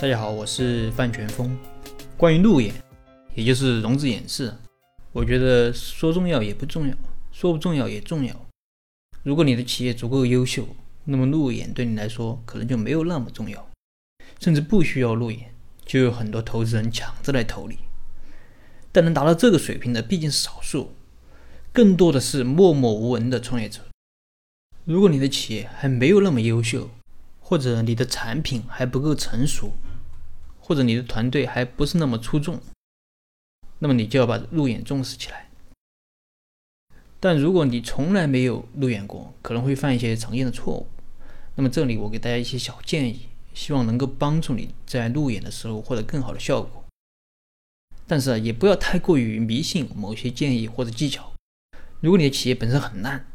大家好，我是范全峰。关于路演，也就是融资演示，我觉得说重要也不重要，说不重要也重要。如果你的企业足够优秀，那么路演对你来说可能就没有那么重要，甚至不需要路演，就有很多投资人抢着来投你。但能达到这个水平的毕竟是少数，更多的是默默无闻的创业者。如果你的企业还没有那么优秀，或者你的产品还不够成熟，或者你的团队还不是那么出众，那么你就要把路演重视起来。但如果你从来没有路演过，可能会犯一些常见的错误。那么这里我给大家一些小建议，希望能够帮助你在路演的时候获得更好的效果。但是啊，也不要太过于迷信某些建议或者技巧。如果你的企业本身很烂，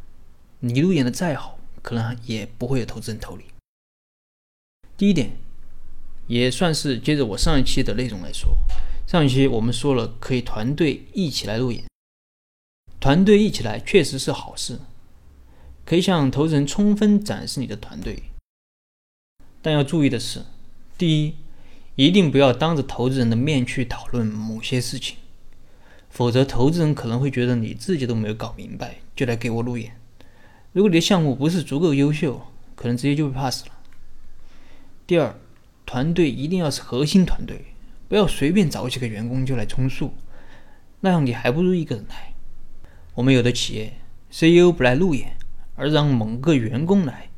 你路演的再好，可能也不会有投资人投你。第一点，也算是接着我上一期的内容来说。上一期我们说了，可以团队一起来路演，团队一起来确实是好事，可以向投资人充分展示你的团队。但要注意的是，第一，一定不要当着投资人的面去讨论某些事情，否则投资人可能会觉得你自己都没有搞明白就来给我路演。如果你的项目不是足够优秀，可能直接就被 pass 了。第二，团队一定要是核心团队，不要随便找几个员工就来充数，那样你还不如一个人来。我们有的企业 CEO 不来路演，而让某个员工来，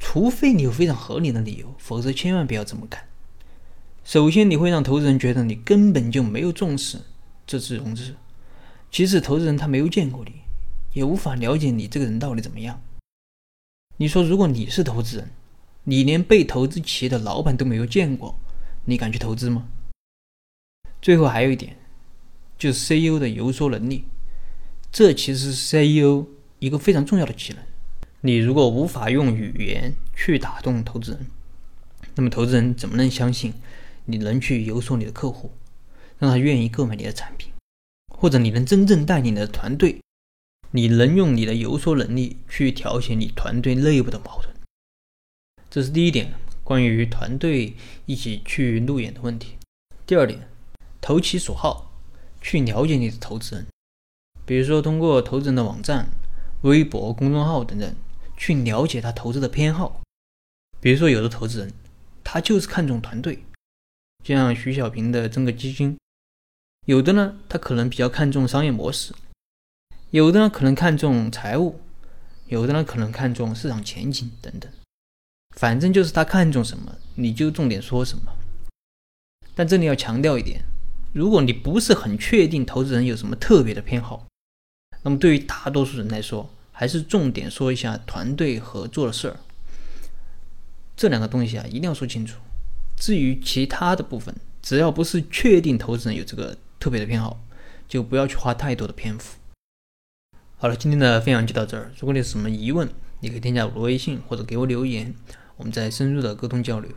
除非你有非常合理的理由，否则千万不要这么干。首先，你会让投资人觉得你根本就没有重视这次融资；其次，投资人他没有见过你，也无法了解你这个人到底怎么样。你说，如果你是投资人？你连被投资企业的老板都没有见过，你敢去投资吗？最后还有一点，就是 CEO 的游说能力，这其实是 CEO 一个非常重要的技能。你如果无法用语言去打动投资人，那么投资人怎么能相信你能去游说你的客户，让他愿意购买你的产品，或者你能真正带领你的团队，你能用你的游说能力去调节你团队内部的矛盾？这是第一点，关于团队一起去路演的问题。第二点，投其所好，去了解你的投资人，比如说通过投资人的网站、微博、公众号等等，去了解他投资的偏好。比如说有的投资人，他就是看重团队，像徐小平的这个基金；有的呢，他可能比较看重商业模式；有的呢，可能看重财务；有的呢，可能看重市场前景等等。反正就是他看重什么，你就重点说什么。但这里要强调一点，如果你不是很确定投资人有什么特别的偏好，那么对于大多数人来说，还是重点说一下团队合作的事儿。这两个东西啊，一定要说清楚。至于其他的部分，只要不是确定投资人有这个特别的偏好，就不要去花太多的篇幅。好了，今天的分享就到这儿。如果你有什么疑问，你可以添加我的微信或者给我留言。我们再深入的沟通交流。